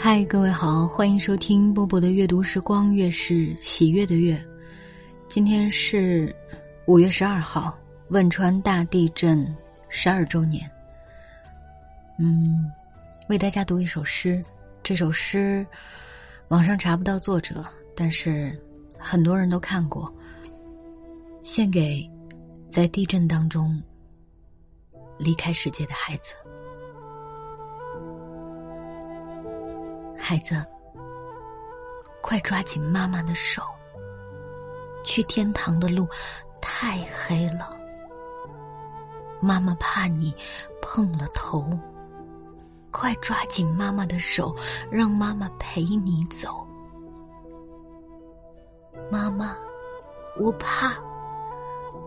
嗨，各位好，欢迎收听波波的阅读时光，月是喜悦的月。今天是五月十二号，汶川大地震十二周年。嗯，为大家读一首诗。这首诗网上查不到作者，但是很多人都看过。献给在地震当中离开世界的孩子。孩子，快抓紧妈妈的手。去天堂的路太黑了，妈妈怕你碰了头。快抓紧妈妈的手，让妈妈陪你走。妈妈，我怕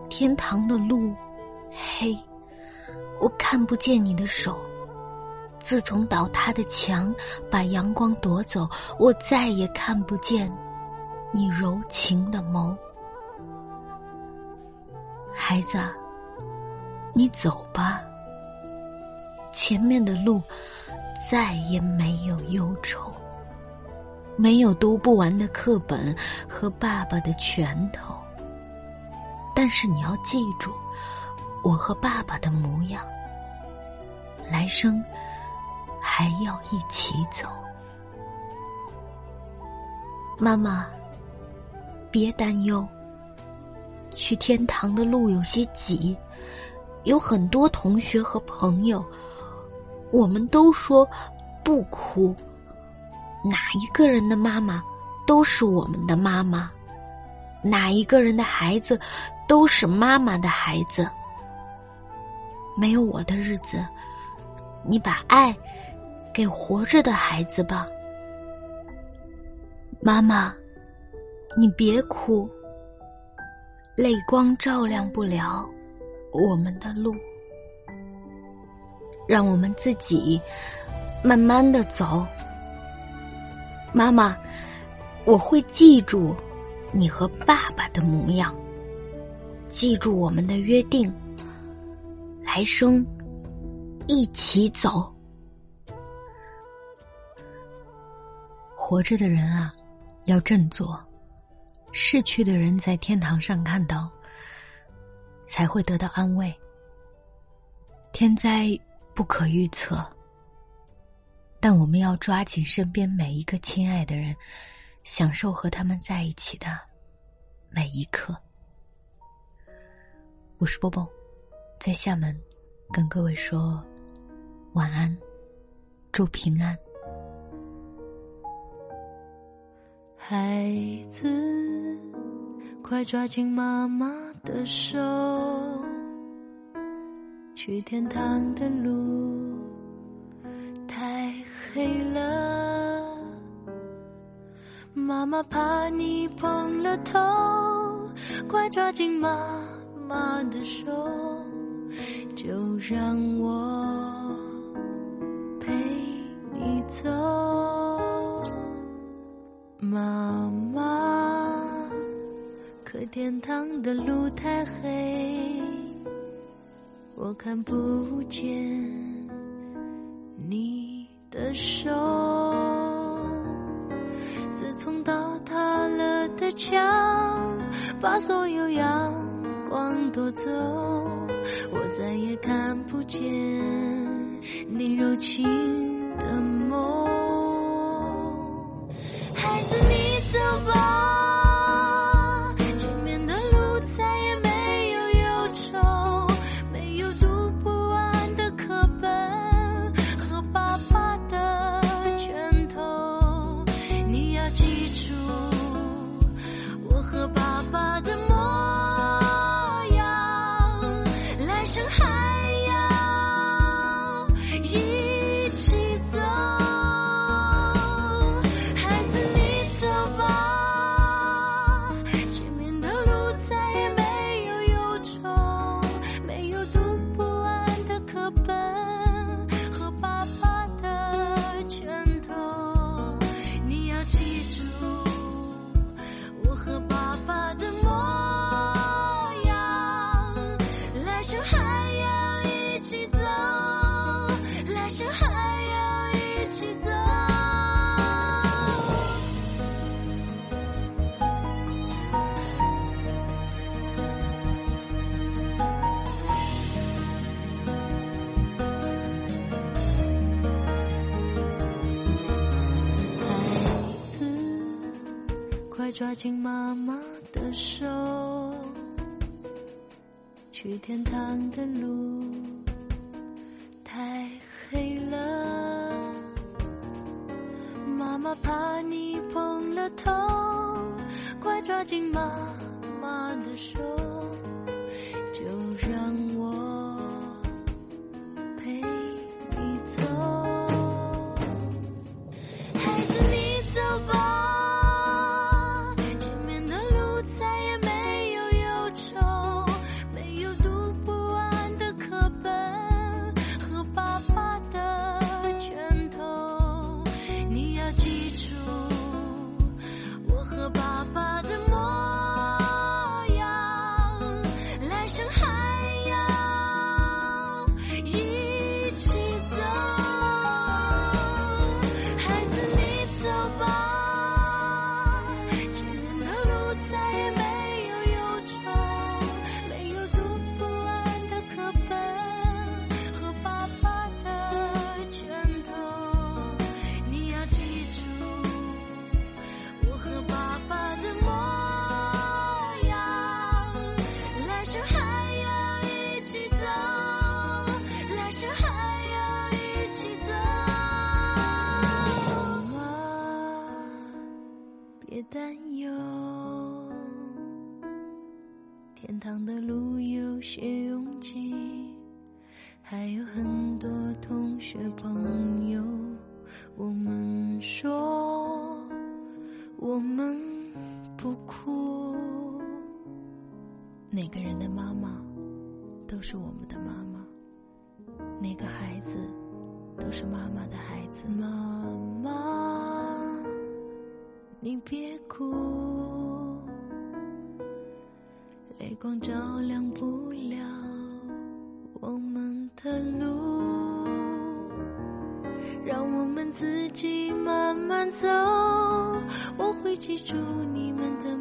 天堂的路黑，我看不见你的手。自从倒塌的墙把阳光夺走，我再也看不见你柔情的眸。孩子，你走吧，前面的路再也没有忧愁，没有读不完的课本和爸爸的拳头。但是你要记住，我和爸爸的模样，来生。还要一起走，妈妈，别担忧。去天堂的路有些挤，有很多同学和朋友。我们都说不哭，哪一个人的妈妈都是我们的妈妈，哪一个人的孩子都是妈妈的孩子。没有我的日子，你把爱。给活着的孩子吧，妈妈，你别哭，泪光照亮不了我们的路，让我们自己慢慢的走。妈妈，我会记住你和爸爸的模样，记住我们的约定，来生一起走。活着的人啊，要振作；逝去的人在天堂上看到，才会得到安慰。天灾不可预测，但我们要抓紧身边每一个亲爱的人，享受和他们在一起的每一刻。我是波波，在厦门跟各位说晚安，祝平安。孩子，快抓紧妈妈的手，去天堂的路太黑了，妈妈怕你碰了头，快抓紧妈妈的手，就让我天堂的路太黑，我看不见你的手。自从倒塌了的墙把所有阳光夺走，我再也看不见你柔情的眸。抓紧妈妈的手，去天堂的路太黑了，妈妈怕你碰了头，快抓紧妈天堂的路有些拥挤，还有很多同学朋友。我们说，我们不哭。每个人的妈妈都是我们的妈妈，每个孩子都是妈妈的孩子。妈妈，你别哭，光照亮不了我们的路，让我们自己慢慢走。我会记住你们的